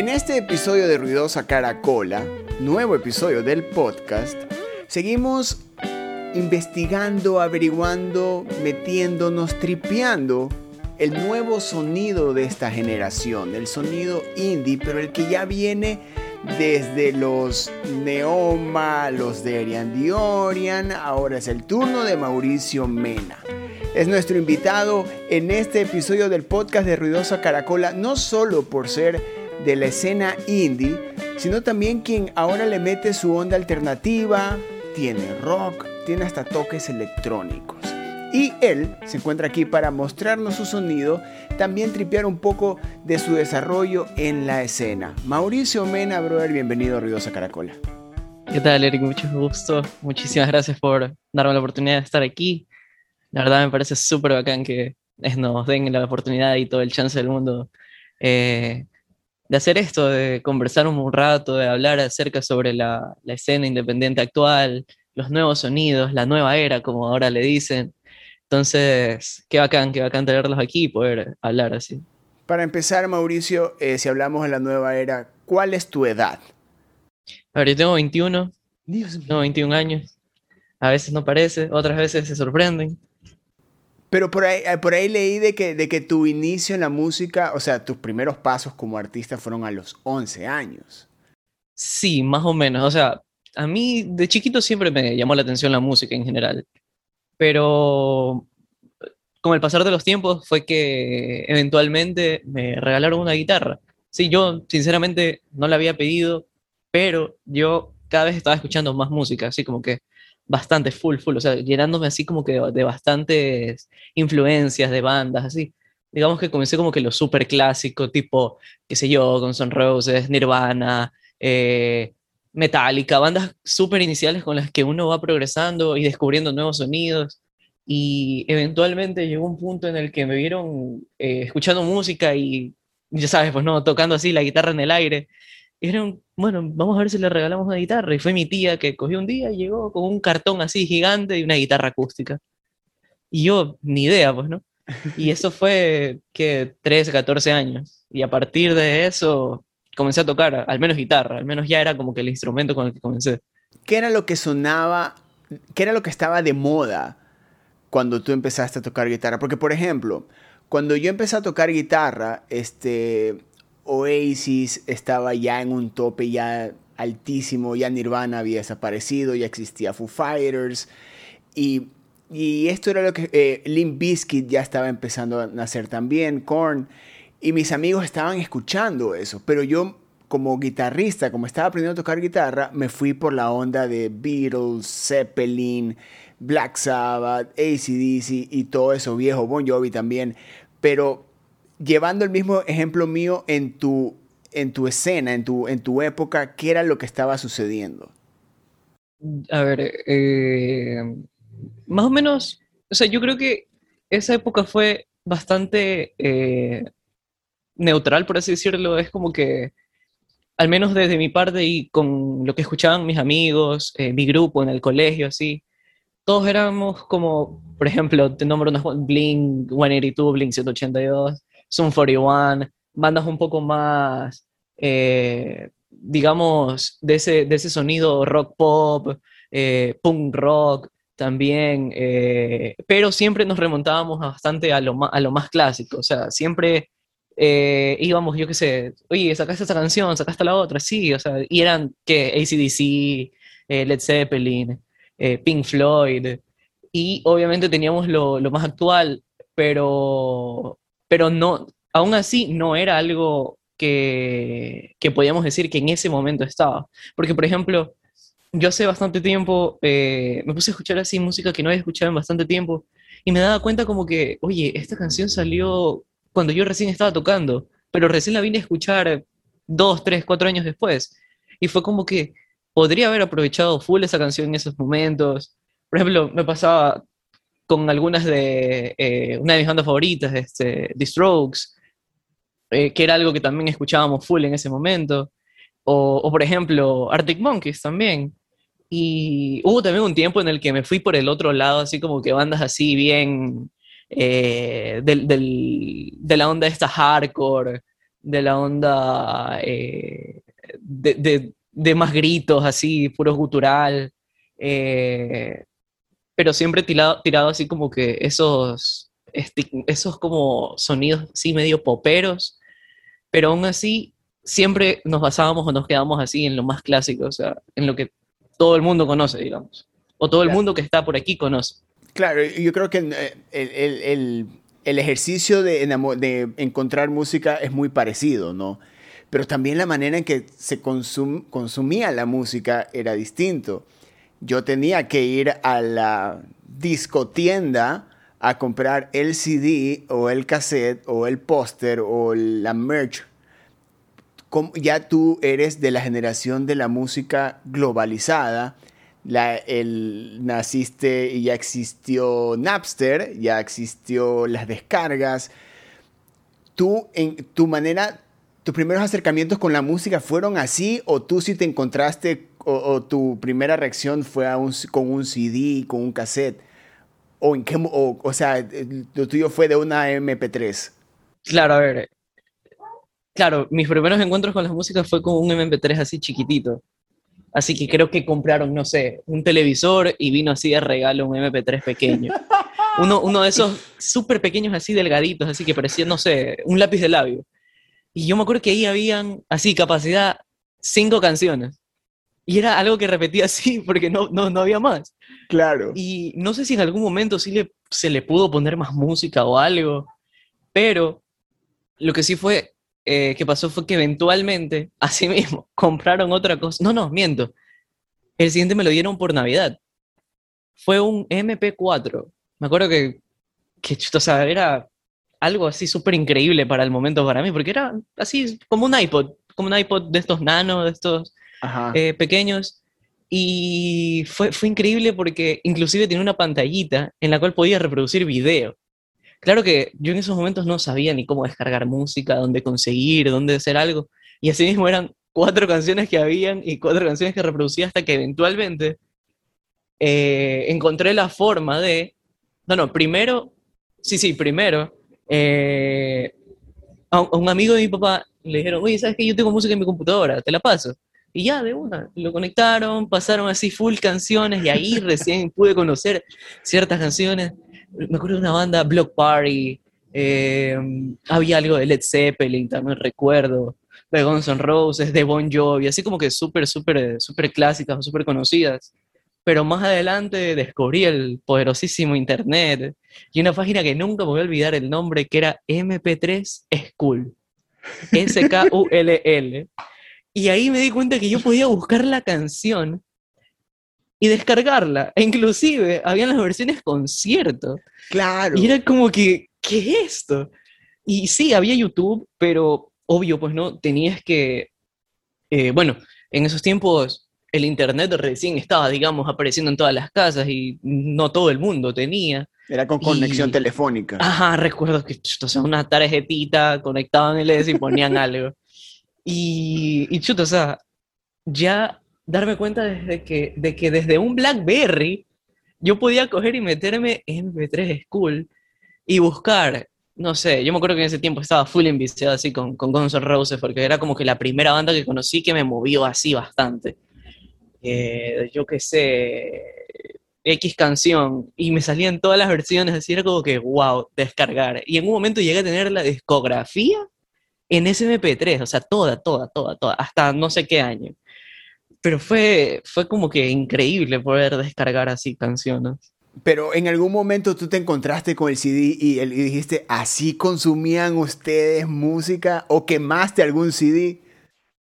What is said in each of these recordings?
En este episodio de Ruidosa Caracola, nuevo episodio del podcast, seguimos investigando, averiguando, metiéndonos, tripeando el nuevo sonido de esta generación, el sonido indie, pero el que ya viene desde los Neoma, los de Arian Diorian, ahora es el turno de Mauricio Mena. Es nuestro invitado en este episodio del podcast de Ruidosa Caracola, no solo por ser de la escena indie, sino también quien ahora le mete su onda alternativa, tiene rock, tiene hasta toques electrónicos. Y él se encuentra aquí para mostrarnos su sonido, también tripear un poco de su desarrollo en la escena. Mauricio Mena, brother, bienvenido a Ruidosa Caracola. ¿Qué tal, Eric? Mucho gusto. Muchísimas gracias por darme la oportunidad de estar aquí. La verdad me parece súper bacán que nos den la oportunidad y todo el chance del mundo eh, de hacer esto, de conversar un rato, de hablar acerca sobre la, la escena independiente actual, los nuevos sonidos, la nueva era, como ahora le dicen. Entonces, qué bacán, qué bacán tenerlos aquí y poder hablar así. Para empezar, Mauricio, eh, si hablamos de la nueva era, ¿cuál es tu edad? A ver, yo tengo 21, Dios tengo 21 años. A veces no parece, otras veces se sorprenden. Pero por ahí, eh, por ahí leí de que, de que tu inicio en la música, o sea, tus primeros pasos como artista fueron a los 11 años. Sí, más o menos. O sea, a mí de chiquito siempre me llamó la atención la música en general pero con el pasar de los tiempos fue que eventualmente me regalaron una guitarra. Sí, yo sinceramente no la había pedido, pero yo cada vez estaba escuchando más música, así como que bastante full, full, o sea, llenándome así como que de, bastantes influencias de bandas, así. Digamos que comencé como que lo súper clásico, tipo, qué sé yo, Guns N' Roses, Nirvana, eh, Metallica, bandas súper iniciales con las que uno va progresando y descubriendo nuevos sonidos. Y eventualmente llegó un punto en el que me vieron eh, escuchando música y, ya sabes, pues no, tocando así la guitarra en el aire. Y dijeron, bueno, vamos a ver si le regalamos una guitarra. Y fue mi tía que cogió un día y llegó con un cartón así gigante y una guitarra acústica. Y yo, ni idea, pues, ¿no? Y eso fue, que 13, 14 años. Y a partir de eso, comencé a tocar, al menos guitarra, al menos ya era como que el instrumento con el que comencé. ¿Qué era lo que sonaba, qué era lo que estaba de moda cuando tú empezaste a tocar guitarra? Porque, por ejemplo, cuando yo empecé a tocar guitarra, este, Oasis estaba ya en un tope ya altísimo, ya Nirvana había desaparecido, ya existía Foo Fighters, y, y esto era lo que eh, Limp Bizkit ya estaba empezando a nacer también, Korn, y mis amigos estaban escuchando eso, pero yo como guitarrista, como estaba aprendiendo a tocar guitarra, me fui por la onda de Beatles, Zeppelin, Black Sabbath, ACDC y todo eso viejo, Bon Jovi también, pero llevando el mismo ejemplo mío en tu, en tu escena, en tu, en tu época, ¿qué era lo que estaba sucediendo? A ver, eh, más o menos, o sea, yo creo que esa época fue bastante eh, neutral, por así decirlo, es como que, al menos desde mi parte y con lo que escuchaban mis amigos, eh, mi grupo en el colegio, así, todos éramos como, por ejemplo, te nombro unas Blink 182, Blink 182, Zoom 41, bandas un poco más, eh, digamos, de ese, de ese sonido rock pop, eh, punk rock también, pero siempre nos remontábamos bastante a lo, a lo más clásico, o sea, siempre eh, íbamos, yo qué sé, oye, sacaste esta canción, sacaste la otra, sí, o sea, y eran que ACDC, eh, Led Zeppelin, eh, Pink Floyd, y obviamente teníamos lo, lo, más actual, pero, pero no, aún así no era algo que, que podíamos decir que en ese momento estaba. Porque, por ejemplo, yo hace bastante tiempo me puse a escuchar así música que no había escuchado en bastante tiempo y me daba cuenta como que, oye, esta canción salió cuando yo recién estaba tocando, pero recién la vine a escuchar dos, tres, cuatro años después. Y fue como que podría haber aprovechado full esa canción en esos momentos. Por ejemplo, me pasaba con algunas de eh, una de mis bandas favoritas, este, The Strokes, eh, que era algo que también escuchábamos full en ese momento. O, o, por ejemplo, Arctic Monkeys también. Y hubo también un tiempo en el que me fui por el otro lado, así como que bandas así bien eh, del, del, de la onda esta hardcore, de la onda eh, de, más gritos, así, puro gutural, eh, pero siempre tirado, tirado así como que esos, esos como sonidos así medio poperos, pero aún así siempre nos basábamos o nos quedamos así en lo más clásico, o sea, en lo que todo el mundo conoce, digamos, o todo el mundo que está por aquí conoce. Claro, yo creo que eh, el, el, el, ejercicio de, de, encontrar música es muy parecido, ¿no? Pero también la manera en que se consum, consumía la música era distinto. Yo tenía que ir a la discotienda a comprar el CD o el cassette o el póster o la merch ya tú eres de la generación de la música globalizada. El, naciste y ya existió Napster, ya existió las descargas. Tú, en tu manera, tus primeros acercamientos con la música fueron así, o tú sí te encontraste, o, tu primera reacción fue con un CD, con un cassette, o en qué, o, o sea, lo tuyo fue de una MP3. Claro, a ver, claro, mis primeros encuentros con la música fue con un MP3 así chiquitito. Así que creo que compraron, no sé, un televisor y vino así de regalo un MP3 pequeño. Uno, uno de esos súper pequeños, así delgaditos, así que parecía, no sé, un lápiz de labio. Y yo me acuerdo que ahí habían, así, capacidad, cinco canciones. Y era algo que repetía así porque no, no, no había más. Claro. Y no sé si en algún momento sí le, se le pudo poner más música o algo, pero lo que sí fue eh, que pasó fue que eventualmente, así mismo, compraron otra cosa. No, no, miento. El siguiente me lo dieron por Navidad. Fue un MP4. Me acuerdo que, que o sea, era algo así súper increíble para el momento para mí, porque era así como un iPod, como un iPod de estos nano, de estos eh, pequeños. Y fue, fue increíble porque inclusive tenía una pantallita en la cual podía reproducir video. Claro que yo en esos momentos no sabía ni cómo descargar música, dónde conseguir, dónde hacer algo. Y así mismo eran cuatro canciones que habían y cuatro canciones que reproducía hasta que eventualmente eh, encontré la forma de... No, no, primero, sí, sí, primero, eh, a, un amigo de mi papá le dijeron, oye, ¿sabes qué? Yo tengo música en mi computadora, te la paso. Y ya, de una, lo conectaron, pasaron así full canciones y ahí recién pude conocer ciertas canciones me acuerdo de una banda, Block Party, eh, había algo de Led Zeppelin, también recuerdo, de Guns N' Roses, de Bon Jovi, así como que súper, súper, súper clásicas, súper conocidas. Pero más adelante descubrí el poderosísimo Internet y una página que nunca me voy a olvidar el nombre, que era MP3 School. S-K-U-L-L. Y ahí me di cuenta que yo podía buscar la canción y descargarla. E inclusive habían las versiones concierto. Claro. Y era como que, ¿qué es esto? Y sí, había YouTube, pero obvio, pues no, tenías que, eh, bueno, en esos tiempos el Internet recién estaba, digamos, apareciendo en todas las casas y no todo el mundo tenía. Era con conexión telefónica. Ajá, recuerdo que, o sea, una tarjetita, conectaban el S y ponían algo. Y, y chuto, o sea, ya darme cuenta desde que, de que desde un BlackBerry yo podía coger y meterme en MP3 School y buscar, no sé, yo me acuerdo que en ese tiempo estaba full enviciado así con, con Guns N' Roses porque era como que la primera banda que conocí que me movió así bastante. Eh, yo qué sé, X canción y me salían todas las versiones, así era como que, wow, descargar. Y en un momento llegué a tener la discografía en SMP3, o sea, toda, toda, toda, toda, hasta no sé qué año pero fue, fue como que increíble poder descargar así canciones. Pero en algún momento tú te encontraste con el CD y, y dijiste, ¿así consumían ustedes música o quemaste algún CD?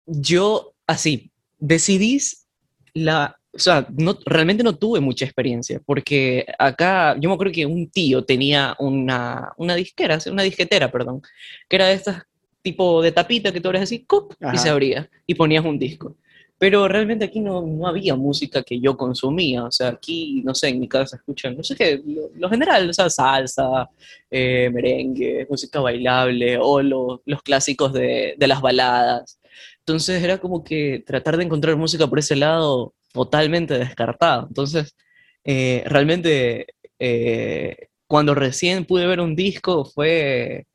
Yo, así, de CDs, la, o sea, no, realmente no tuve mucha experiencia, porque acá, yo me acuerdo que un tío tenía una, una disquera, una disquetera, perdón, que era de estas tipo de tapita que tú abres así, ¡cup! y se abría, y ponías un disco. Pero realmente aquí no, no, había música que yo consumía. O sea, aquí, no sé, en mi casa escuchan, no sé qué, lo, general, o sea, salsa, eh, merengue, música bailable o los clásicos de, de, las baladas. Entonces era como que tratar de encontrar música por ese lado totalmente descartado. Entonces, eh, realmente, eh, cuando recién pude ver un disco fue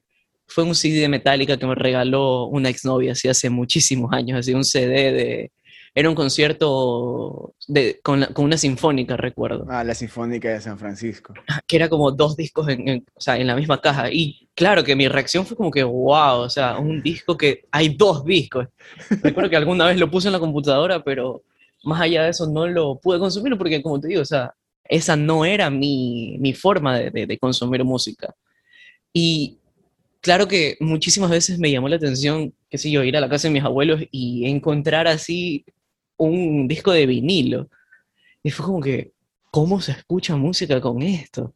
fue un CD de Metallica que me regaló una exnovia así hace muchísimos años, así un CD de... Era un concierto de, con, con, una sinfónica, recuerdo. Ah, la Sinfónica de San Francisco. Que era como dos discos en, en, o sea, en la misma caja. Y claro que mi reacción fue como que, wow, o sea, un disco que hay dos discos. recuerdo que alguna vez lo puse en la computadora, pero más allá de eso no lo pude consumir porque, como te digo, o sea, esa no era mi, mi forma de, de, de consumir música. Y claro que muchísimas veces me llamó la atención, qué sé yo, ir a la casa de mis abuelos y encontrar así un disco de vinilo. Y fue como que, ¿cómo se escucha música con esto?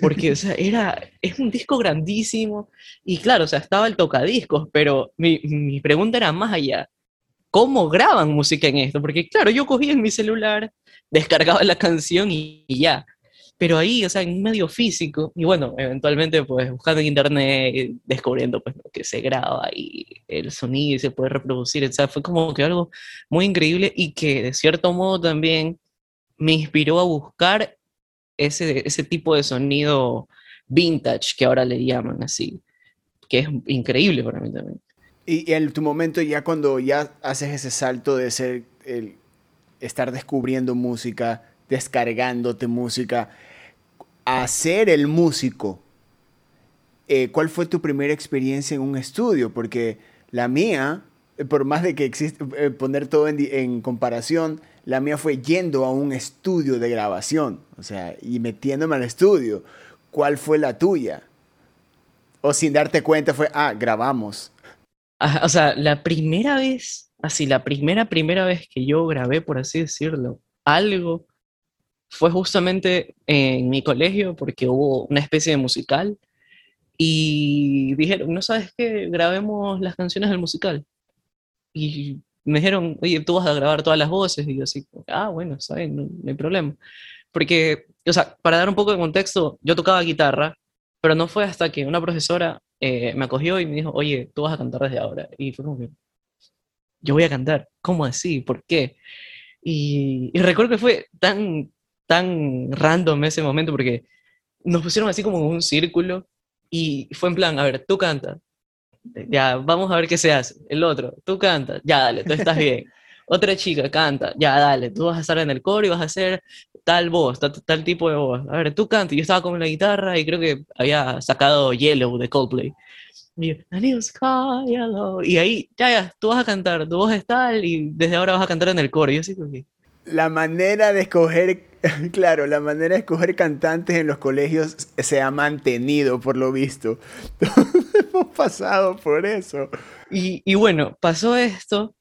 Porque, o sea, era, es un disco grandísimo y claro, o sea, estaba el tocadiscos, pero mi, mi pregunta era más allá. ¿Cómo graban música en esto? Porque, claro, yo cogía en mi celular, descargaba la canción y, y ya pero ahí, o sea, en un medio físico, y bueno, eventualmente pues buscando en internet, descubriendo pues que se graba y el sonido y se puede reproducir, o sea, fue como que algo muy increíble y que de cierto modo también me inspiró a buscar ese, ese tipo de sonido vintage que ahora le llaman así, que es increíble para mí también. Y, en tu momento ya cuando ya haces ese salto de ser el estar descubriendo música, descargándote música, a ser el músico, eh, ¿cuál fue tu primera experiencia en un estudio? Porque la mía, eh, por más de que existe, eh, poner todo en, en, comparación, la mía fue yendo a un estudio de grabación, o sea, y metiéndome al estudio. ¿Cuál fue la tuya? O sin darte cuenta fue, ah, grabamos. o sea, la primera vez, así, la primera, primera vez que yo grabé, por así decirlo, algo fue justamente en mi colegio porque hubo una especie de musical y dijeron, ¿no sabes qué? Grabemos las canciones del musical. Y me dijeron, oye, tú vas a grabar todas las voces. Y yo así, ah, bueno, ¿sabes? No, no hay problema. Porque, o sea, para dar un poco de contexto, yo tocaba guitarra, pero no fue hasta que una profesora eh, me acogió y me dijo, oye, tú vas a cantar desde ahora. Y fue como que, yo voy a cantar. ¿Cómo así? ¿Por qué? Y, y recuerdo que fue tan, tan random ese momento porque nos pusieron así como en un círculo y fue en plan, a ver, tú canta, ya, vamos a ver qué se hace. El otro, tú canta, ya, dale, tú estás bien. Otra chica canta, ya, dale, tú vas a estar en el coro y vas a hacer tal voz, tal, tal tipo de voz. A ver, tú canta. Yo estaba con la guitarra y creo que había sacado Yellow de Coldplay. Y, yo, sky yellow. y ahí, ya, ya, tú vas a cantar, tu voz es tal y desde ahora vas a cantar en el coro. Y yo así que... La manera de escoger Claro, la manera de escoger cantantes en los colegios se ha mantenido, por lo visto. hemos pasado por eso. Y, y, bueno, pasó esto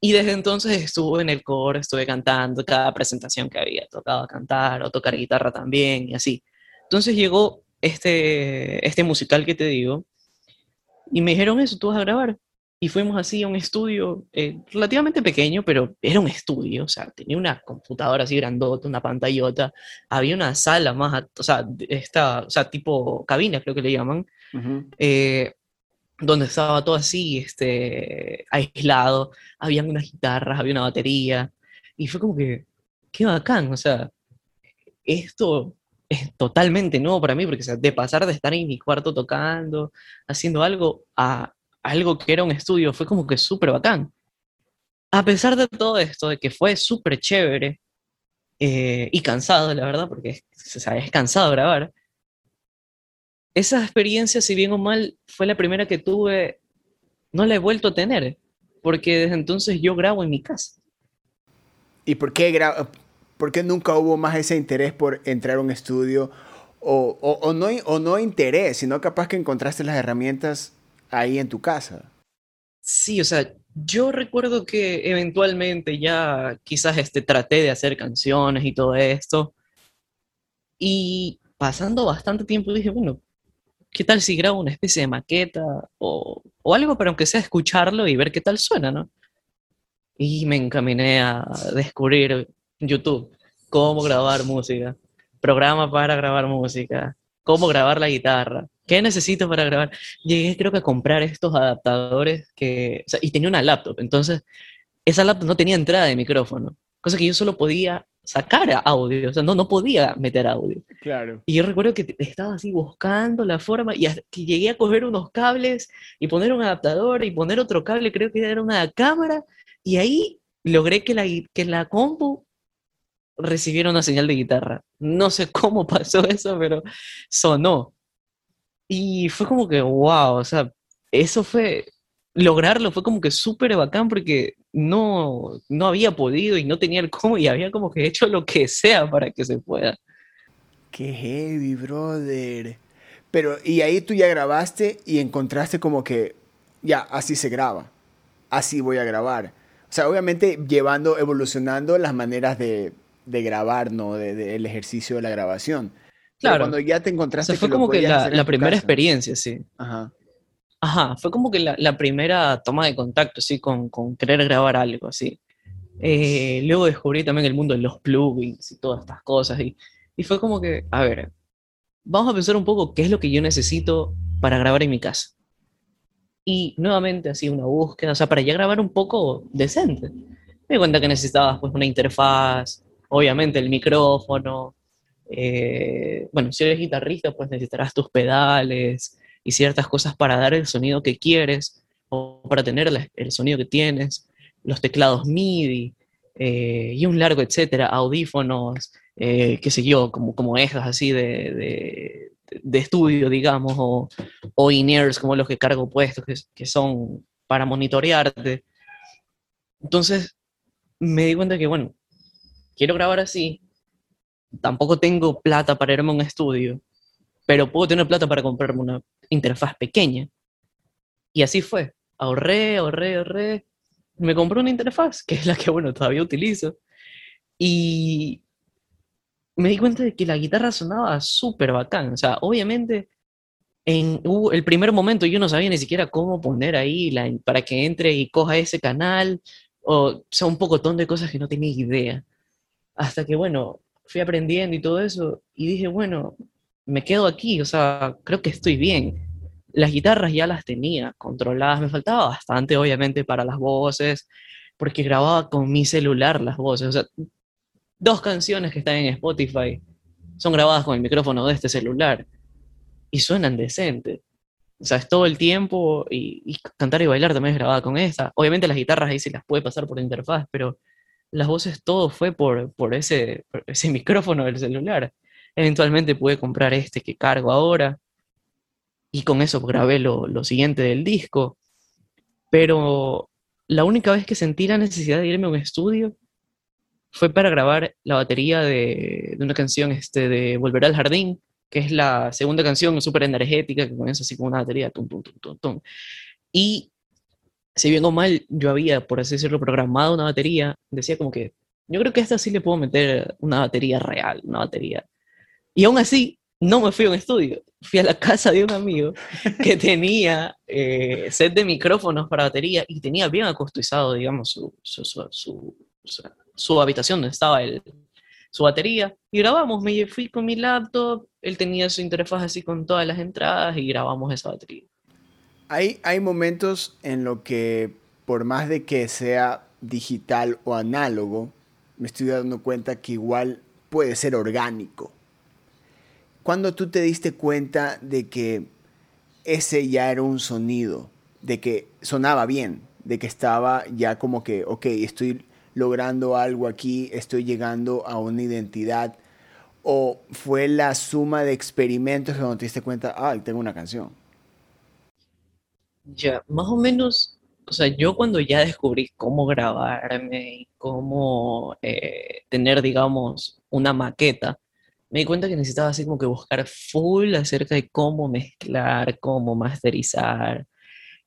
y desde entonces estuve en el coro, estuve cantando cada presentación que había, tocado cantar o tocar guitarra también y así. Entonces llegó este, este musical que te digo y me dijeron eso, tú vas a grabar y fuimos así a un estudio eh, relativamente pequeño, pero era un estudio, o sea, tenía una computadora así grandota, una pantallota, había una sala más, o sea, esta, o sea tipo cabina creo que le llaman, uh -huh. eh, donde estaba todo así, este, aislado, habían unas guitarras, había una batería, y fue como que, qué bacán, o sea, esto es totalmente nuevo para mí, porque o sea, de pasar de estar en mi cuarto tocando, haciendo algo, a algo que era un estudio, fue como que súper bacán. A pesar de todo esto, de que fue súper chévere eh, y cansado, la verdad, porque o sea, es cansado grabar, esa experiencia, si bien o mal, fue la primera que tuve, no la he vuelto a tener, porque desde entonces yo grabo en mi casa. ¿Y por qué, gra por nunca hubo más ese interés por entrar a un estudio? O, o, no, o no interés, sino capaz que encontraste las herramientas ahí en tu casa. Sí, o sea, yo recuerdo que eventualmente ya quizás este, traté de hacer canciones y todo esto. Y pasando bastante tiempo dije, bueno, ¿qué tal si grabo una especie de maqueta o, o algo para aunque sea escucharlo y ver qué tal suena, ¿no? Y me encaminé a descubrir YouTube, cómo grabar música, programa para grabar música, cómo grabar la guitarra, ¿Qué necesito para grabar? Llegué creo que a comprar estos adaptadores que, o sea, y tenía una laptop, entonces esa laptop no tenía entrada de micrófono, cosa que yo solo podía sacar audio, o sea, no, no podía meter audio. Claro. Y yo recuerdo que estaba así buscando la forma y hasta que llegué a coger unos cables y poner un adaptador y poner otro cable, creo que era una cámara, y ahí logré que la, que la compu recibiera una señal de guitarra. No sé cómo pasó eso, pero sonó. Y fue como que, wow, o sea, eso fue, lograrlo fue como que súper bacán porque no, no había podido y no tenía el cómo y había como que hecho lo que sea para que se pueda. Qué heavy, brother. Pero, y ahí tú ya grabaste y encontraste como que, ya, así se graba. Así voy a grabar. O sea, obviamente llevando, evolucionando las maneras de, de grabar, ¿no? Del de, ejercicio de la grabación. Claro. cuando ya te encontraste. O sea, fue como que la, la primera experiencia, sí. Ajá. Ajá, fue como que la, la primera toma de contacto, sí, con, con querer grabar algo, así. Eh, luego descubrí también el mundo de los plugins y todas estas cosas. Y, y fue como que, a ver, vamos a pensar un poco qué es lo que yo necesito para grabar en mi casa. Y nuevamente, así, una búsqueda, o sea, para ya grabar un poco decente. Me di cuenta que necesitabas, pues, una interfaz, obviamente el micrófono. Eh, bueno, si eres guitarrista, pues necesitarás tus pedales y ciertas cosas para dar el sonido que quieres o para tener el sonido que tienes, los teclados MIDI eh, y un largo etcétera, audífonos, eh, qué sé yo, como, como así de, de, de estudio, digamos, o, o in-ears como los que cargo puestos, que, que son para monitorearte. Entonces me di cuenta que, bueno, quiero grabar así, tampoco tengo plata para irme a un estudio, pero puedo tener plata para comprarme una interfaz pequeña. Y así fue. Ahorré, ahorré, ahorré. Me compré una interfaz, que es la que, bueno, todavía utilizo. Y me di cuenta de que la guitarra sonaba súper bacán. O sea, obviamente, en el primer momento yo no sabía ni siquiera cómo poner ahí la, para que entre y coja ese canal. O sea, un pocotón de cosas que no tenía idea. Hasta que, bueno, fui aprendiendo y todo eso. Y dije, bueno, me quedo aquí, o sea, creo que estoy bien. Las guitarras ya las tenía controladas, me faltaba bastante, obviamente, para las voces, porque grababa con mi celular las voces. O sea, dos canciones que están en Spotify son grabadas con el micrófono de este celular y suenan decente. O sea, es todo el tiempo y, cantar y bailar también es grabada con esta. Obviamente las guitarras ahí se las puede pasar por interfaz, pero las voces todo fue por, por, ese, ese micrófono del celular. Eventualmente pude comprar este que cargo ahora y con eso grabé lo, lo, siguiente del disco. Pero la única vez que sentí la necesidad de irme a un estudio fue para grabar la batería de, de una canción este, de Volver al Jardín, que es la segunda canción súper energética que comienza así con una batería. Tum, tum, tum, tum, Y si bien o mal yo había, por así decirlo, programado una batería, decía como que yo creo que a esta sí le puedo meter una batería real, una batería y aún así, no me fui a un estudio. Fui a la casa de un amigo que tenía eh, set de micrófonos para batería y tenía bien acostizado, digamos, su, su, su, su habitación donde estaba el, su batería. Y grabamos, me fui con mi laptop, él tenía su interfaz así con todas las entradas y grabamos esa batería. Hay, hay momentos en lo que, por más de que sea digital o análogo, me estoy dando cuenta que igual puede ser orgánico. ¿Cuándo tú te diste cuenta de que ese ya era un sonido, de que sonaba bien, de que estaba ya como que, ok, estoy logrando algo aquí, estoy llegando a una identidad? ¿O fue la suma de experimentos cuando te diste cuenta, ah, tengo una canción? Ya, más o menos, o sea, yo cuando ya descubrí cómo grabarme y cómo eh, tener, digamos, una maqueta, me di cuenta que necesitaba así como que buscar full acerca de cómo mezclar, cómo masterizar.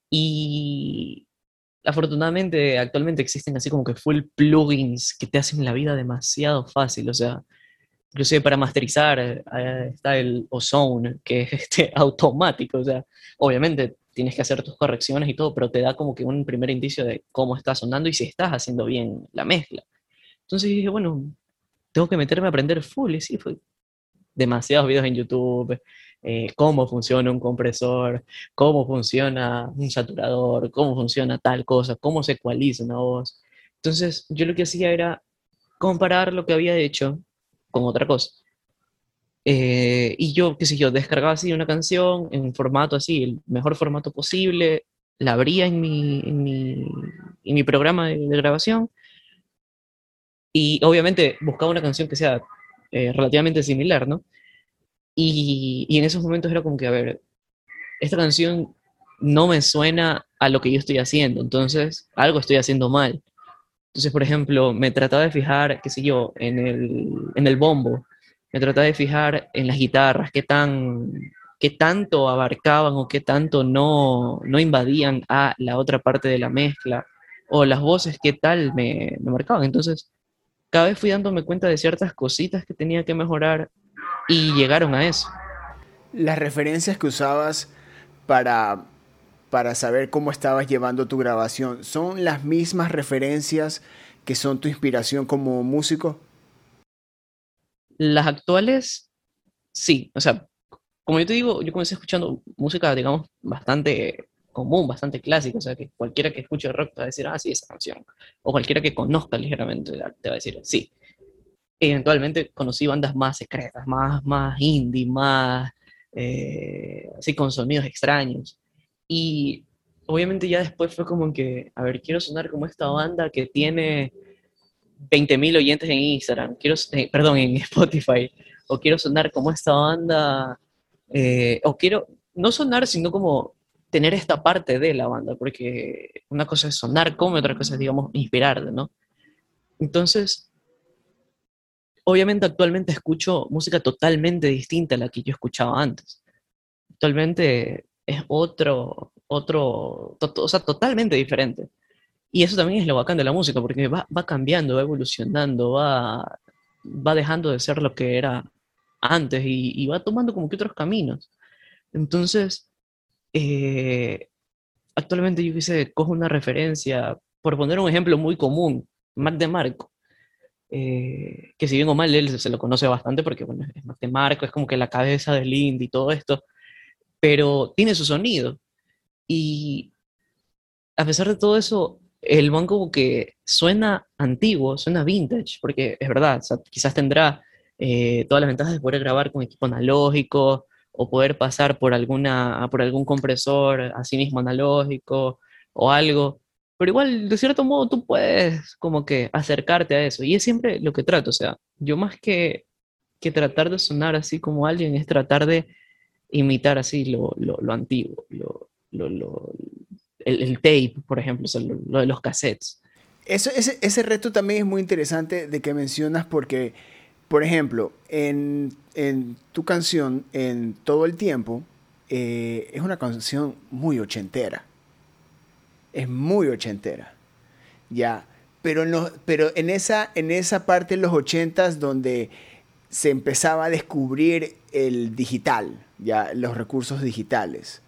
Y afortunadamente actualmente existen así como que full plugins que te hacen la vida demasiado fácil. O sea, inclusive para masterizar eh, está el Ozone, que es este, automático. O sea, obviamente tienes que hacer tus correcciones y todo, pero te da como que un primer indicio de cómo está sonando y si estás haciendo bien la mezcla. Entonces dije, bueno, tengo que meterme a aprender full. Y sí, fue demasiados videos en YouTube, eh, cómo funciona un compresor, cómo funciona un saturador, cómo funciona tal cosa, cómo se ecualiza una voz. Entonces, yo lo que hacía era comparar lo que había hecho con otra cosa. Eh, y yo, qué sé yo, descargaba así una canción en formato así, el mejor formato posible, la abría en mi, en mi, en mi programa de, grabación y obviamente buscaba una canción que sea eh, relativamente similar, ¿no? Y, y, en esos momentos era como que, a ver, esta canción no me suena a lo que yo estoy haciendo, entonces algo estoy haciendo mal. Entonces, por ejemplo, me trataba de fijar, qué sé yo, en el, en el bombo, me trataba de fijar en las guitarras, qué, tan, qué tanto abarcaban o qué tanto no, no invadían a la otra parte de la mezcla, o las voces, qué tal me, marcaban. Entonces, cada vez fui dándome cuenta de ciertas cositas que tenía que mejorar y llegaron a eso. Las referencias que usabas para, para saber cómo estabas llevando tu grabación, ¿son las mismas referencias que son tu inspiración como músico? Las actuales, sí. O sea, como yo te digo, yo comencé escuchando música, digamos, bastante común, bastante clásica. O sea, que cualquiera que escuche rock te va a decir, ah, sí, esa canción. O cualquiera que conozca ligeramente te va a decir, sí. Eventualmente conocí bandas más secretas, más, más indie, más eh, así con sonidos extraños. Y obviamente ya después fue como que, a ver, quiero sonar como esta banda que tiene 20.000 oyentes en Instagram, quiero, eh, perdón, en Spotify, o quiero sonar como esta banda, eh, o quiero no sonar, sino como tener esta parte de la banda, porque una cosa es sonar como, otra cosa es, digamos, inspirarte, ¿no? Entonces, obviamente actualmente escucho música totalmente distinta a la que yo escuchaba antes. Actualmente es otro, otro, o sea, totalmente diferente. Y eso también es lo bacán de la música, porque va, va cambiando, va evolucionando, va, va dejando de ser lo que era antes y, va tomando como que otros caminos. Entonces, eh, actualmente yo quise cojo una referencia, por poner un ejemplo muy común, Mac de Marco, eh, que si bien o mal él se lo conoce bastante porque bueno, es Mac de Marco, es como que la cabeza del indie y todo esto, pero tiene su sonido. Y a pesar de todo eso, el man como que suena antiguo, suena vintage, porque es verdad, quizás tendrá eh, todas las ventajas de poder grabar con equipo analógico o poder pasar por, alguna, por algún compresor así mismo analógico o algo, pero igual de cierto modo tú puedes como que acercarte a eso y es siempre lo que trato, o sea, yo más que, que tratar de sonar así como alguien es tratar de imitar así lo, lo, lo antiguo, lo, lo, el, tape, por ejemplo, lo, de los cassettes. Eso, ese, ese, reto también es muy interesante de que mencionas porque, por ejemplo, en, en tu canción, en todo el tiempo, eh, es una canción muy ochentera. Es muy ochentera. Ya. Pero, no, pero en, esa, en esa parte de los ochentas donde se empezaba a descubrir el digital, ya los recursos digitales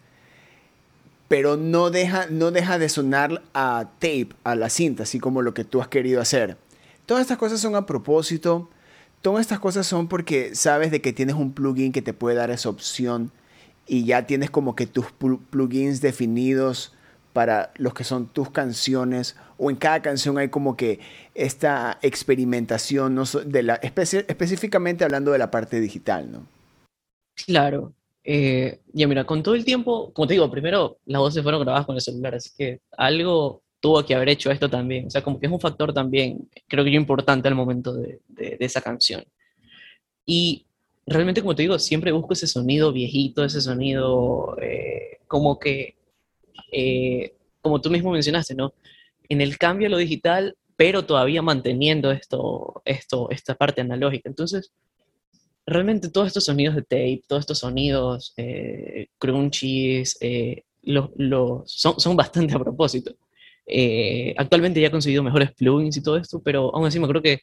pero no deja, no deja de sonar a tape, a la cinta, así como lo que tú has querido hacer. Todas estas cosas son a propósito, todas estas cosas son porque sabes de que tienes un plugin que te puede dar esa opción y ya tienes como que tus plugins definidos para los que son tus canciones o en cada canción hay como que esta experimentación de la específicamente hablando de la parte digital, ¿no? Claro, eh, ya mira, con todo el tiempo, como te digo, primero las voces fueron grabadas con el celular, así que algo tuvo que haber hecho esto también. O sea, como que es un factor también, creo que yo importante al momento de, de, esa canción. Y realmente, como te digo, siempre busco ese sonido viejito, ese sonido eh, como que, eh, como tú mismo mencionaste, ¿no? En el cambio a lo digital, pero todavía manteniendo esto, esto, esta parte analógica. Entonces, realmente todos estos sonidos de tape, todos estos sonidos eh, crunchies, eh, son, son, bastante a propósito. Eh, actualmente ya he conseguido mejores plugins y todo esto, pero aún así me creo que...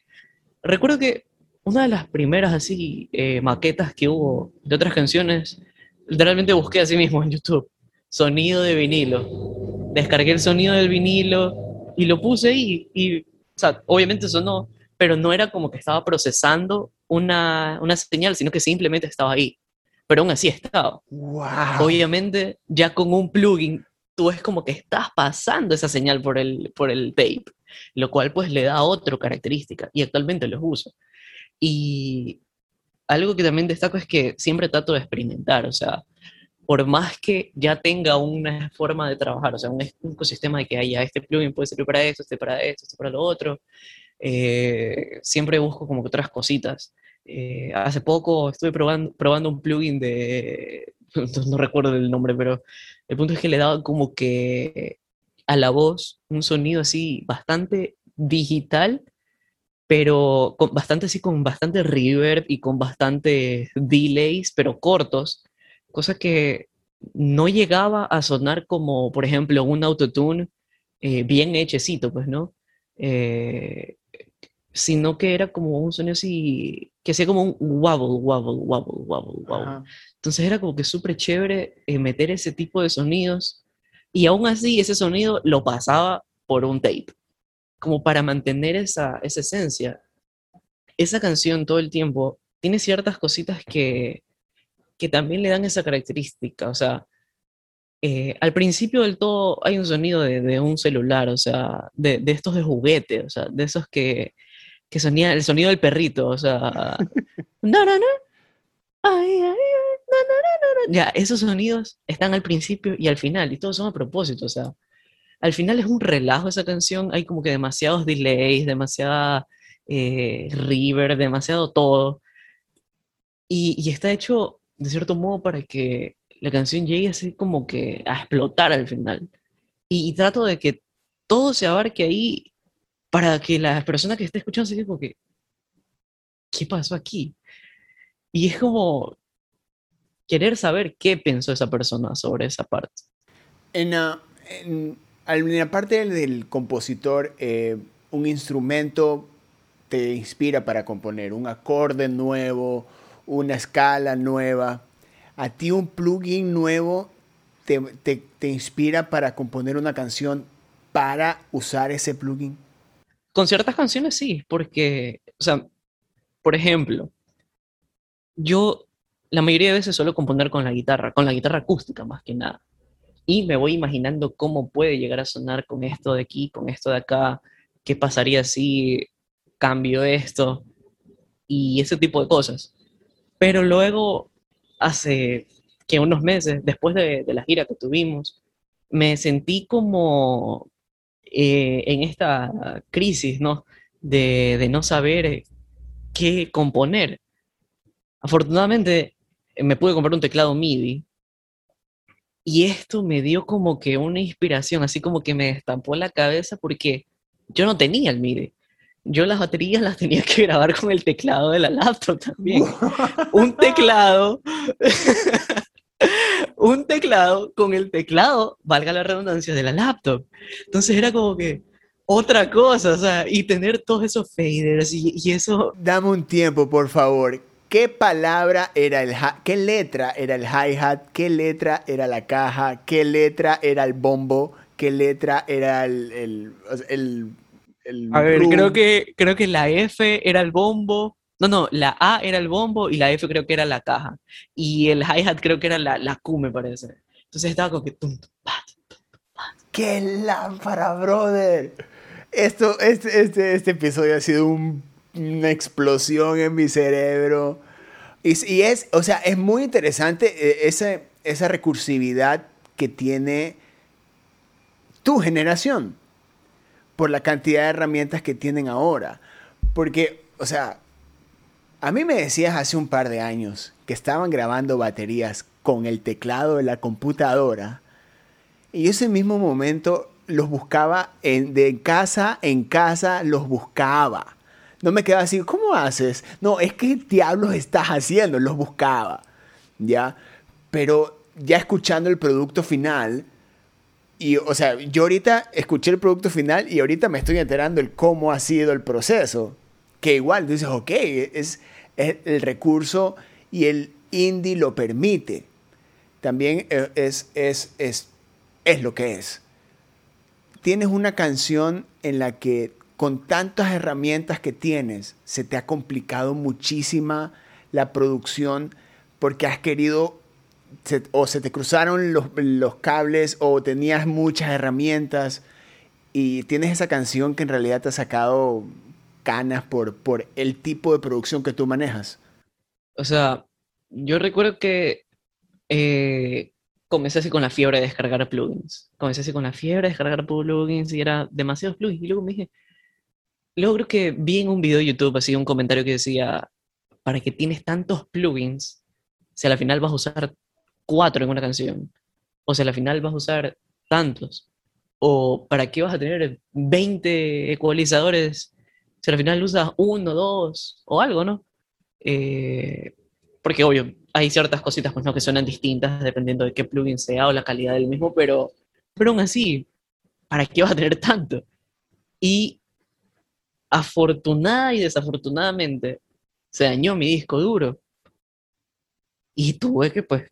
Recuerdo que una de las primeras así maquetas que hubo de otras canciones, literalmente busqué así mismo en YouTube, sonido de vinilo. Descargué el sonido del vinilo y lo puse y, y o sea, obviamente sonó, pero no era como que estaba procesando una, una señal, sino que simplemente estaba ahí. Pero aún así estaba. Obviamente, ya con un plugin tú es como que estás pasando esa señal por el, por el tape, lo cual pues le da otra característica y actualmente los uso. Y algo que también destaco es que siempre trato de experimentar, o sea, por más que ya tenga una forma de trabajar, o sea, un, ecosistema de que haya este plugin puede servir para esto, este para esto, este para lo otro, eh, siempre busco como que otras cositas. Eh, hace poco estuve probando, probando un plugin de, no, recuerdo el nombre, pero el punto es que le daba como que a la voz un sonido así bastante digital, pero con bastante así, con bastante reverb y con bastante delays, pero cortos, cosa que no llegaba a sonar como, por ejemplo, un autotune eh, bien hechecito, pues, ¿no? Eh, sino que era como un sonido así, que hacía como un wobble, wobble, wobble, wobble, wobble. Entonces era como que súper chévere eh, meter ese tipo de sonidos y aún así ese sonido lo pasaba por un tape, como para mantener esa, esa esencia. Esa canción todo el tiempo tiene ciertas cositas que, que también le dan esa característica, o sea, eh, al principio del todo hay un sonido de, de un celular, o sea, de, de, estos de juguete, o sea, de esos que, que sonía el sonido del perrito, o sea, no, no, no, ay, ay, ay, ya, esos sonidos están al principio y al final, y todos son a propósito, o sea, al final es un relajo esa canción, hay como que demasiados delays, demasiada eh, river, demasiado todo, y, y, está hecho de cierto modo para que la canción llegue así como que a explotar al final. Y, y trato de que todo se abarque ahí para que la persona que esté escuchando se diga como que, ¿qué pasó aquí? Y es como querer saber qué pensó esa persona sobre esa parte. En, la, en, la parte del compositor, eh, un instrumento te inspira para componer, un acorde nuevo, una escala nueva. A ti un plugin nuevo te, te, te inspira para componer una canción para usar ese plugin. Con ciertas canciones sí, porque, o sea, por ejemplo, yo la mayoría de veces suelo componer con la guitarra, con la guitarra acústica más que nada. Y me voy imaginando cómo puede llegar a sonar con esto de aquí, con esto de acá, qué pasaría si cambio esto y ese tipo de cosas. Pero luego, hace que unos meses, después de, de la gira que tuvimos, me sentí como eh, en esta crisis, ¿no? De, de, no saber qué componer. Afortunadamente, me pude comprar un teclado MIDI y esto me dio como que una inspiración, así como que me destampó la cabeza porque yo no tenía el MIDI. Yo las baterías las tenía que grabar con el teclado de la laptop también. un teclado un teclado con el teclado, valga la redundancia, de la laptop. Entonces era como que otra cosa, o sea, y tener todos esos faders y, eso. Dame un tiempo, por favor. ¿Qué palabra era el qué letra era el hi-hat? ¿Qué letra era la caja? ¿Qué letra era el bombo? ¿Qué letra era el, el, el, A ver, creo que, creo que la F era el bombo, no, no, la A era el bombo y la F creo que era la caja. Y el hi-hat creo que era la, la Q, me parece. Entonces estaba como que... ¡Qué lámpara, brother! Esto, este, este, este episodio ha sido una explosión en mi cerebro. Y, y, es, o sea, es muy interesante eh, esa, esa recursividad que tiene tu generación por la cantidad de herramientas que tienen ahora. Porque, o sea, a mí me decías hace un par de años que estaban grabando baterías con el teclado de la computadora y ese mismo momento los buscaba en, de casa en casa, los buscaba. No me quedaba así, ¿cómo haces? No, es que diablos estás haciendo, los buscaba. ¿Ya? Pero ya escuchando el producto final, y, o sea, yo ahorita escuché el producto final y ahorita me estoy enterando el cómo ha sido el proceso que igual dices, ok, es, el recurso y el indie lo permite. También eh, es, es, es, es lo que es. Tienes una canción en la que con tantas herramientas que tienes, se te ha complicado muchísima la producción porque has querido o se te cruzaron los, los cables o tenías muchas herramientas y tienes esa canción que en realidad te ha sacado canas por, por el tipo de producción que tú manejas? O sea, yo recuerdo que eh, comencé así con la fiebre de descargar plugins. Comencé así con la fiebre de descargar plugins y era demasiados plugins. Y luego me dije, luego creo que vi en un video de YouTube así un comentario que decía, para que tienes tantos plugins, si a la final vas a usar cuatro en una canción, o si a la final vas a usar tantos, o para qué vas a tener 20 ecualizadores si al final usas uno, dos o algo, ¿no? Eh, porque obvio, hay ciertas cositas pues, ¿no? que suenan distintas dependiendo de qué plugin sea o la calidad del mismo, pero, pero aún así, ¿para qué vas a tener tanto? Y afortunada y desafortunadamente se dañó mi disco duro y tuve que pues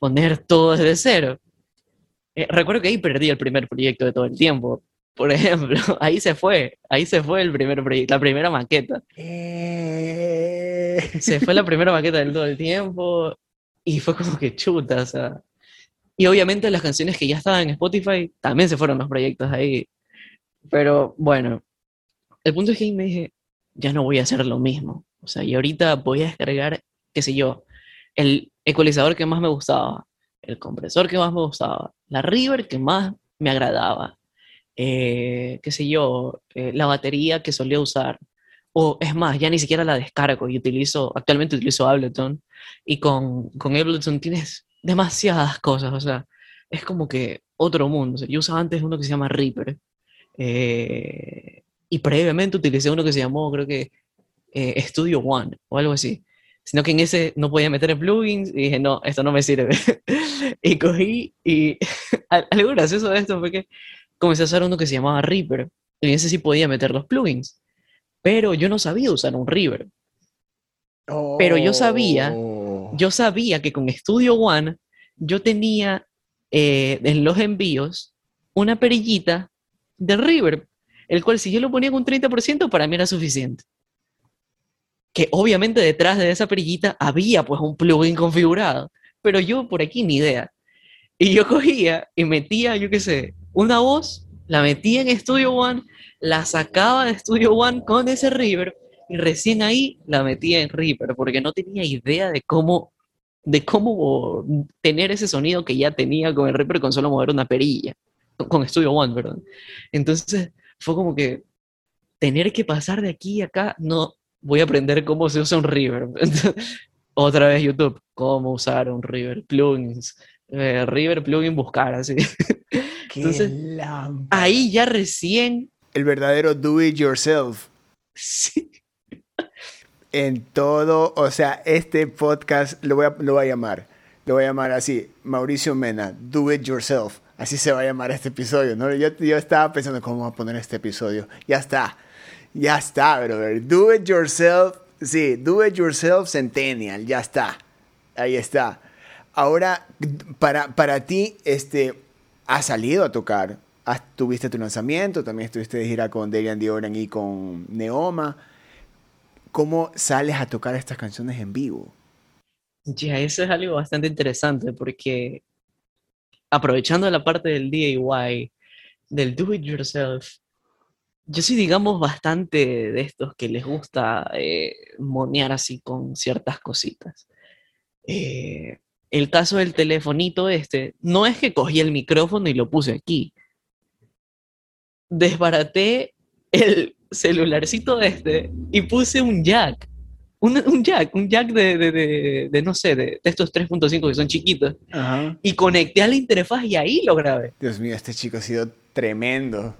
poner todo desde cero. Eh, recuerdo que ahí perdí el primer proyecto de todo el tiempo, por ejemplo, ahí se fue, ahí se fue el primer proyecto, la primera maqueta. Eh. Se fue la primera maqueta del todo el tiempo y fue como que chuta, o sea. Y obviamente las canciones que ya estaban en Spotify también se fueron los proyectos ahí. Pero bueno, el punto es que ahí me dije, ya no voy a hacer lo mismo. O sea, y ahorita voy a descargar, qué sé yo, el ecualizador que más me gustaba, el compresor que más me gustaba, la river que más me agradaba, eh, qué sé yo, eh, la batería que solía usar. O es más, ya ni siquiera la descargo y utilizo, actualmente utilizo Ableton y con, con Ableton tienes demasiadas cosas, o sea, es como que otro mundo. yo usaba antes uno que se llama Reaper eh, y previamente utilicé uno que se llamó, creo que Studio One o algo así. Sino que en ese no podía meter plugins y dije, no, esto no me sirve. y cogí y algo gracioso de esto fue que comencé a usar uno que se llamaba Reaper. Y en ese sí podía meter los plugins. Pero yo no sabía usar un Reaper. Pero yo sabía, oh. yo sabía que con Studio One yo tenía eh, en los envíos una perillita de Reaper, el cual si yo lo ponía con un 30% para mí era suficiente. Que obviamente detrás de esa perillita había pues un plugin configurado, pero yo por aquí ni idea. Y yo cogía y metía, yo qué sé, una voz, la metía en Studio One, la sacaba de Studio One con ese Reaper y recién ahí la metía en Reaper porque no tenía idea de cómo de cómo tener ese sonido que ya tenía con el Reaper con solo mover una perilla, con Studio One, perdón. Entonces fue como que tener que pasar de aquí a acá, no, voy a aprender cómo se usa un Reaper. Otra vez YouTube, cómo usar un Reaper, plugins, eh, River plugin buscar, así. Entonces, ahí ya recién. El verdadero do it yourself. Sí. En todo, o sea, este podcast lo voy a, lo voy a llamar. Lo voy a llamar así, Mauricio Mena, do it yourself. Así se va a llamar este episodio, ¿no? Yo, yo estaba pensando cómo voy a poner este episodio. Ya está. Ya está, brother. Do it yourself. Sí, do it yourself Centennial. Ya está. Ahí está. Ahora, para, para ti, este, has salido a tocar. tuviste tu lanzamiento, también estuviste de gira con Darian Dioran y con Neoma. ¿Cómo sales a tocar estas canciones en vivo? Ya, eso es algo bastante interesante porque aprovechando la parte del DIY, del do it yourself, yo soy, digamos, bastante de estos que les gusta eh, monear así con ciertas cositas. Eh, el caso del telefonito este, no es que cogí el micrófono y lo puse aquí. Desbaraté el celularcito este y puse un jack. Un, jack, un jack de, no sé, de, estos 3.5 que son chiquitos. Y conecté a la interfaz y ahí lo grabé. Dios mío, este chico ha sido tremendo.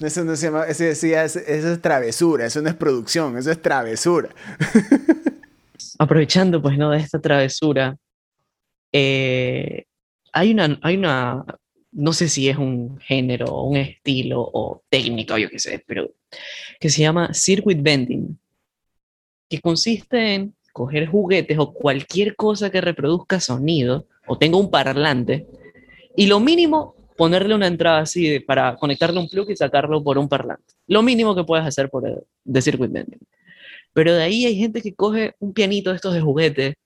Eso no se llama, eso, eso es travesura, eso no es producción, eso es travesura. Aprovechando pues no de esta travesura, eh, hay, una, hay una, no sé si es un género, un estilo o técnico, yo qué sé, pero que se llama circuit bending, que consiste en coger juguetes o cualquier cosa que reproduzca sonido o tenga un parlante y lo mínimo ponerle una entrada así para conectarle un plug y sacarlo por un parlante. Lo mínimo que puedes hacer por el, de circuit bending. Pero de ahí hay gente que coge un pianito de estos de juguete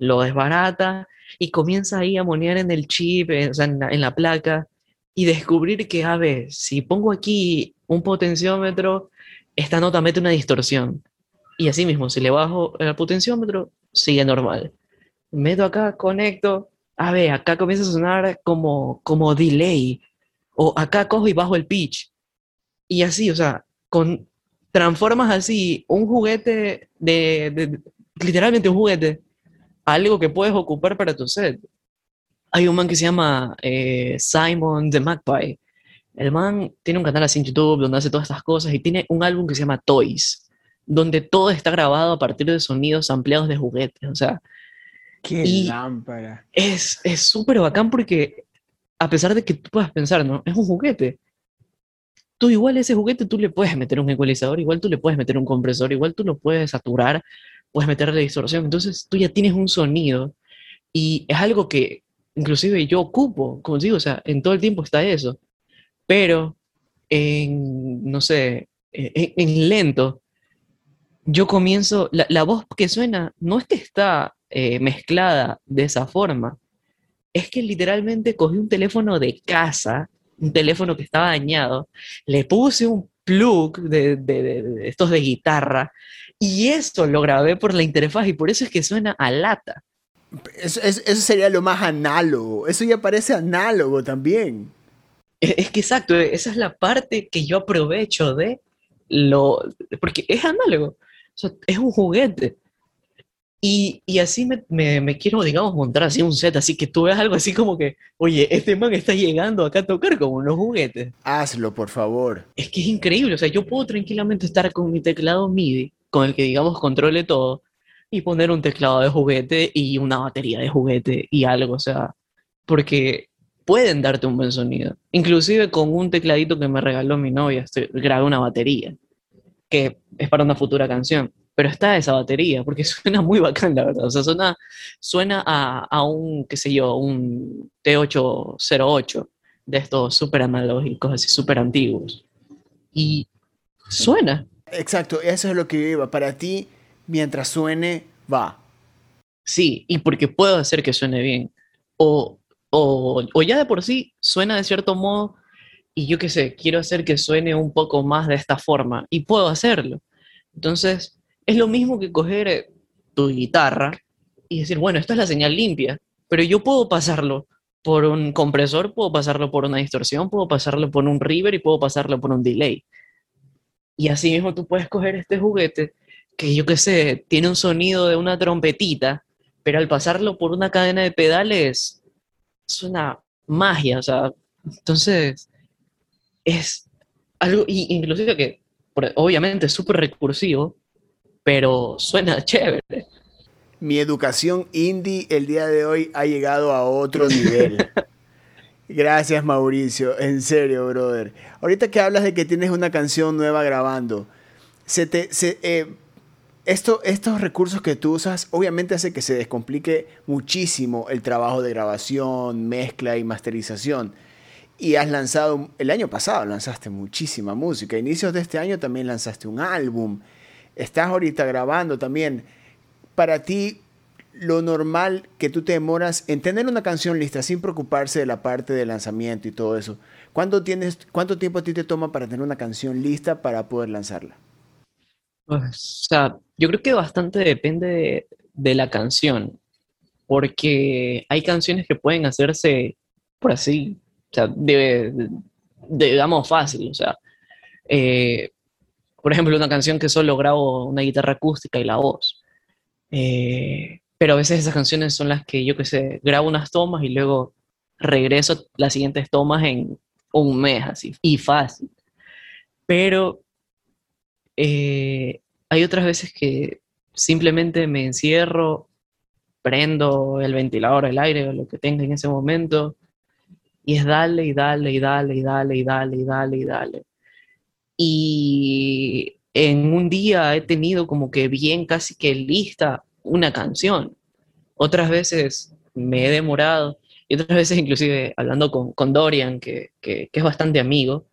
lo desbarata y comienza ahí a monear en el chip, en la placa, y descubrir que, a ver, si pongo aquí un potenciómetro, esta nota mete una distorsión. Y así mismo, si le bajo el potenciómetro, sigue normal. Meto acá, conecto, a ver, acá comienza a sonar como, como delay, o acá cojo y bajo el pitch. Y así, o sea, con, transformas así un juguete de, literalmente un juguete, algo que puedes ocupar para tu set. Hay un man que se llama eh, Simon the Magpie. El man tiene un canal así en YouTube donde hace todas estas cosas y tiene un álbum que se llama Toys, donde todo está grabado a partir de sonidos ampliados de juguetes. O sea, ¡Qué lámpara! Es súper bacán porque, a pesar de que tú puedas pensar, ¿no? Es un juguete tú igual ese juguete tú le puedes meter un ecualizador, igual tú le puedes meter un compresor, igual tú lo puedes saturar, puedes meterle distorsión, entonces tú ya tienes un sonido y es algo que inclusive yo ocupo, como digo, o sea, en todo el tiempo está eso, pero en, no sé, e, en, lento, yo comienzo, la, voz que suena no es que está eh, mezclada de esa forma, es que literalmente cogí un teléfono de casa un teléfono que estaba dañado, le puse un plug de, estos de guitarra y eso lo grabé por la interfaz y por eso es que suena a lata. Eso, sería lo más análogo, eso ya parece análogo también. Es, es, que exacto, esa es la parte que yo aprovecho de lo, porque es análogo, es un juguete. Y, y así me, me, me, quiero, digamos, montar así un set, así que tú veas algo así como que, oye, este man está llegando acá a tocar como unos juguetes. Hazlo, por favor. Es que es increíble, o sea, yo puedo tranquilamente estar con mi teclado MIDI, con el que, digamos, controle todo, y poner un teclado de juguete y una batería de juguete y algo, o sea, porque pueden darte un buen sonido. Inclusive con un tecladito que me regaló mi novia, grabé una batería, que es para una futura canción pero está esa batería, porque suena muy bacán, la verdad. O sea, suena, suena a, a un, qué sé yo, un T808 de estos súper analógicos, así súper antiguos. Y suena. Exacto, eso es lo que iba. Para ti, mientras suene, va. Sí, y porque puedo hacer que suene bien. O, o, o ya de por sí suena de cierto modo y yo qué sé, quiero hacer que suene un poco más de esta forma y puedo hacerlo. Entonces, es lo mismo que coger eh, tu guitarra y decir, bueno, esta es la señal limpia, pero yo puedo pasarlo por un compresor, puedo pasarlo por una distorsión, puedo pasarlo por un river y puedo pasarlo por un delay. Y así mismo tú puedes coger este juguete que yo qué sé, tiene un sonido de una trompetita, pero al pasarlo por una cadena de pedales es una magia, o sea, entonces es algo, inclusive que obviamente es súper recursivo, pero suena chévere. Mi educación indie el día de hoy ha llegado a otro nivel. Gracias Mauricio, en serio, brother. Ahorita que hablas de que tienes una canción nueva grabando, se te, eh, esto, estos recursos que tú usas obviamente hace que se descomplique muchísimo el trabajo de grabación, mezcla y masterización. Y has lanzado, el año pasado lanzaste muchísima música, a inicios de este año también lanzaste un álbum estás ahorita grabando también, para ti lo normal que tú te demoras en tener una canción lista sin preocuparse de la parte de lanzamiento y todo eso. ¿Cuánto, tienes, ¿Cuánto tiempo a ti te toma para tener una canción lista para poder lanzarla? Pues, o sea, yo creo que bastante depende de, la canción, porque hay canciones que pueden hacerse por así, o sea, de, digamos fácil, o sea, eh, por ejemplo, una canción que solo grabo una guitarra acústica y la voz. Eh, pero a veces esas canciones son las que yo que sé, grabo unas tomas y luego regreso las siguientes tomas en un mes así, y fácil. Pero eh, hay otras veces que simplemente me encierro, prendo el ventilador, el aire o lo que tenga en ese momento, y es dale y dale y dale y dale y dale y dale y dale y en un día he tenido como que bien casi que lista una canción. Otras veces me he demorado y otras veces inclusive hablando con, con Dorian, que, que, es bastante amigo,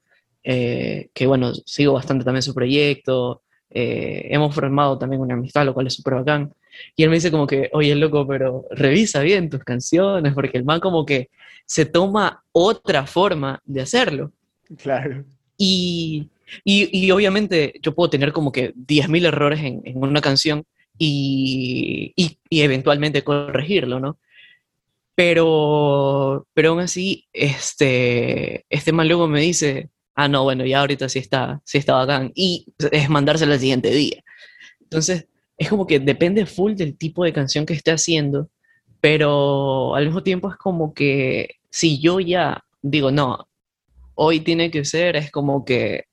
eh, que bueno, sigo bastante también su proyecto, eh, hemos formado también una amistad, lo cual es súper bacán. Y él me dice como que, oye, loco, pero revisa bien tus canciones, porque el man como que se toma otra forma de hacerlo. Claro. Y, y, obviamente yo puedo tener como que 10.000 errores en, una canción y, eventualmente corregirlo, ¿no? Pero, pero aún así, este, este man luego me dice, ah, no, bueno, ya ahorita sí está, sí está bacán. Y es mandársela al siguiente día. Entonces, es como que depende full del tipo de canción que esté haciendo, pero al mismo tiempo es como que si yo ya digo, no, hoy tiene que ser, es como que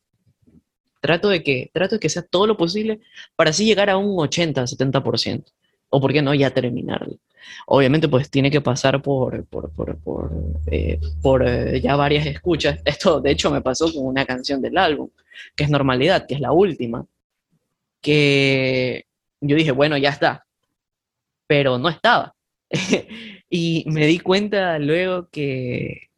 trato de que, trato de que sea todo lo posible para así llegar a un 80, 70%. O por qué no, ya terminarlo. Obviamente, pues tiene que pasar por, por, por, por, eh, eh, ya varias escuchas. Esto, de hecho, me pasó con una canción del álbum, que es Normalidad, que es la última, que yo dije, bueno, ya está, pero no estaba. y me di cuenta luego que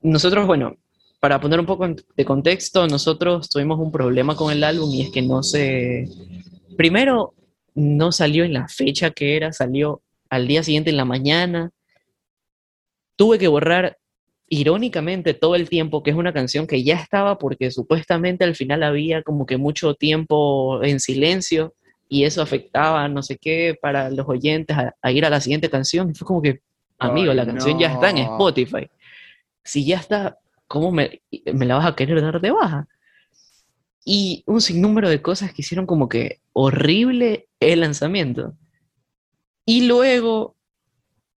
nosotros, bueno, para poner un poco de contexto, nosotros tuvimos un problema con el álbum y es que no se... Primero, no salió en la fecha que era, salió al día siguiente en la mañana. Tuve que borrar irónicamente todo el tiempo, que es una canción que ya estaba porque supuestamente al final había como que mucho tiempo en silencio y eso afectaba no sé qué para los oyentes a, ir a la siguiente canción. Y fue como que, amigo, la canción ya está en Spotify. Si ya está, ¿cómo me, me la vas a querer dar de baja? Y un sinnúmero de cosas que hicieron como que horrible el lanzamiento. Y luego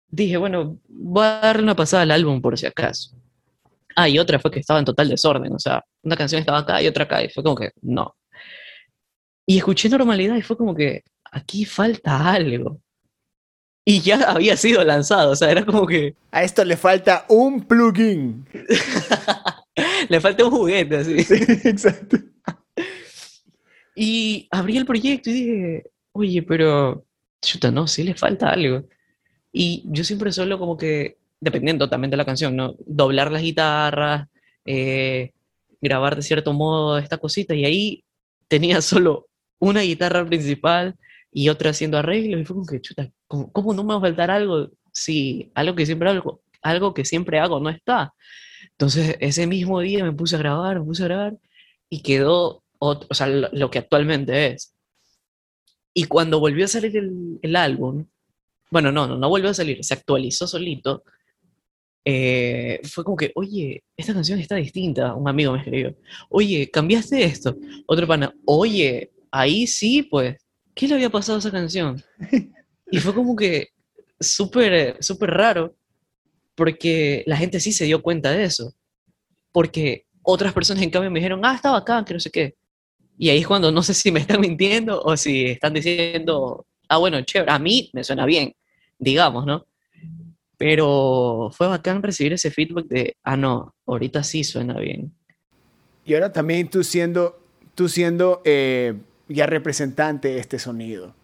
dije, bueno, voy a darle una pasada al álbum por si acaso. Ah, y otra fue que estaba en total desorden, o sea, una canción estaba acá y otra acá, y fue como que, no, y escuché normalidad y fue como que aquí falta algo. Y ya había sido lanzado, o sea, era como que... A esto le falta un plugin. le falta un juguete, así. Sí, exacto. Y abrí el proyecto y dije, oye, pero, chuta, no, sí le falta algo. Y yo siempre suelo como que, dependiendo también de la canción, ¿no? Doblar las guitarras, eh, grabar de cierto modo esta cosita, y ahí tenía solo una guitarra principal y otra haciendo arreglos, y fue como que, chuta, ¿cómo, no me va a faltar algo si algo que siempre hago, algo que siempre hago no está? Entonces, ese mismo día me puse a grabar, me puse a grabar, y quedó, otro, o sea, lo, que actualmente es. Y cuando volvió a salir el, el álbum, bueno, no, no, no volvió a salir, se actualizó solito, eh, fue como que, oye, esta canción está distinta. Un amigo me escribió, oye, cambiaste esto. Otro pana, oye, ahí sí, pues, ¿qué le había pasado a esa canción? Y fue como que súper, súper raro, porque la gente sí se dio cuenta de eso. Porque otras personas en cambio me dijeron, ah, estaba acá, que no sé qué. Y ahí es cuando no sé si me están mintiendo o si están diciendo, ah, bueno, chévere, a mí me suena bien, digamos, ¿no? Pero fue bacán recibir ese feedback de, ah, no, ahorita sí suena bien. Y ahora también tú siendo, tú siendo eh, ya representante de este sonido.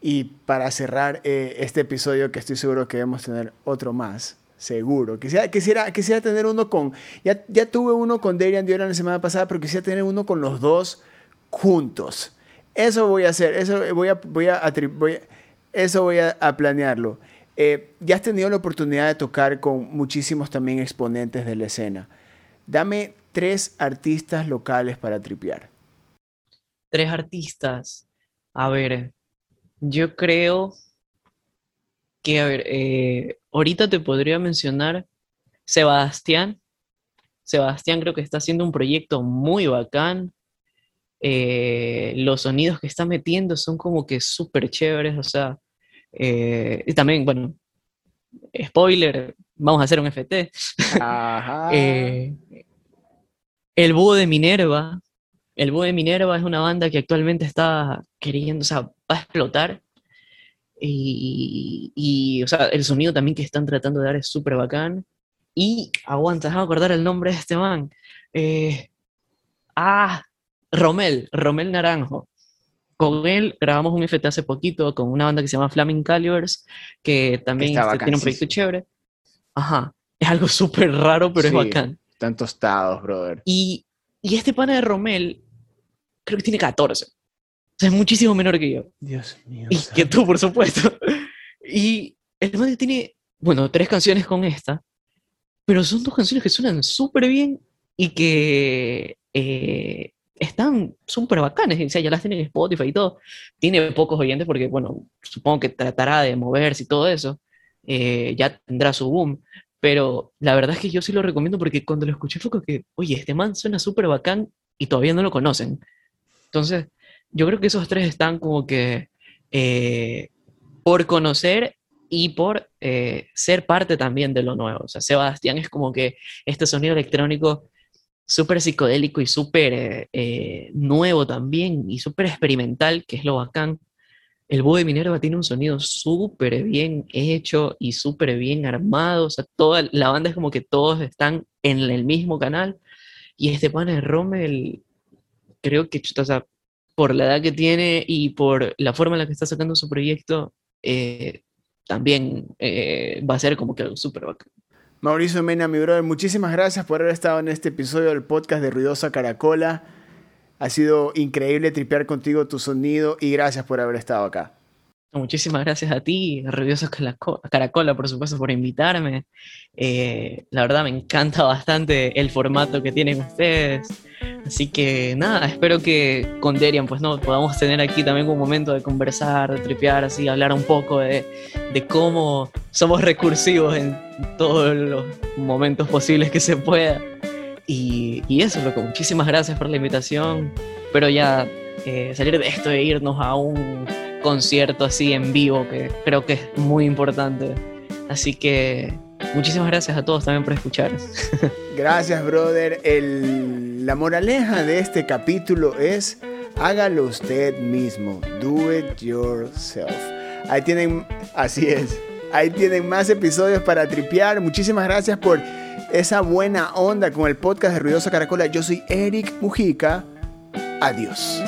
Y para cerrar eh, este episodio, que estoy seguro que debemos tener otro más, seguro. Quisiera, quisiera, quisiera tener uno con, ya, ya tuve uno con Darian Dioran la semana pasada, pero quisiera tener uno con los dos juntos. Eso voy a hacer, eso voy a, voy a, eso voy a, planearlo. Eh, ya has tenido la oportunidad de tocar con muchísimos también exponentes de la escena. Dame tres artistas locales para tripear tres artistas. A ver, yo creo que, a ver, eh, ahorita te podría mencionar Sebastián. Sebastián creo que está haciendo un proyecto muy bacán. Eh, los sonidos que está metiendo son como que súper chéveres, o sea, eh, y también, bueno, spoiler, vamos a hacer un FT. el búho de Minerva, el Búho de Minerva es una banda que actualmente está queriendo, o sea, va a explotar. Y, o sea, el sonido también que están tratando de dar es súper bacán. Y aguanta, déjame acordar el nombre de este man. Eh, ah, Romel, Romel Naranjo. Con él grabamos un FT hace poquito con una banda que se llama Flaming Calibers, que también este, tiene un proyecto chévere. Ajá, es algo súper raro, pero es bacán. Están tostados, brother. Y, y este pana de Romel creo que tiene 14. sea, es muchísimo menor que yo. Dios mío. Y que tú, por supuesto. Y el man tiene, bueno, tres canciones con esta, pero son dos canciones que suenan súper bien y que eh, están súper bacanas. O sea, ya las tienen en Spotify y todo. Tiene pocos oyentes porque, bueno, supongo que tratará de moverse y todo eso. Eh, ya tendrá su boom. Pero la verdad es que yo sí lo recomiendo porque cuando lo escuché fue como que, oye, este man suena súper bacán y todavía no lo conocen. Entonces, yo creo que esos tres están como que eh, por conocer y por eh, ser parte también de lo nuevo. O sea, Sebastián es como que este sonido electrónico súper psicodélico y súper eh, nuevo también y súper experimental, que es lo bacán. El búho de Minerva tiene un sonido súper bien hecho y súper bien armado. O sea, toda la banda es como que todos están en el mismo canal. Y este pana de Rommel, creo que, o por la edad que tiene y por la forma en la que está sacando su proyecto, eh, también eh, va a ser como que algo súper bacán. Mauricio Mena, mi brother, muchísimas gracias por haber estado en este episodio del podcast de Ruidosa Caracola. Ha sido increíble tripear contigo tu sonido y gracias por haber estado acá. Muchísimas gracias a ti, Ruidosa Caracola, por supuesto, por invitarme. Eh, la verdad me encanta bastante el formato que tienen ustedes. Así que nada, espero que con Derian pues no podamos tener aquí también un momento de conversar, de tripear, así, hablar un poco de, de cómo somos recursivos en todos los momentos posibles que se pueda. Y, y eso, loco, muchísimas gracias por la invitación. Pero ya eh, salir de esto e irnos a un concierto así en vivo, que creo que es muy importante. Así que muchísimas gracias a todos también por escuchar. Gracias, brother. La moraleja de este capítulo es hágalo usted mismo. Do it yourself. Ahí tienen, así es. Ahí tienen más episodios para tripear. Muchísimas gracias por esa buena onda con el podcast de Ruidosa Caracola. Yo soy Eric Mujica. Adiós.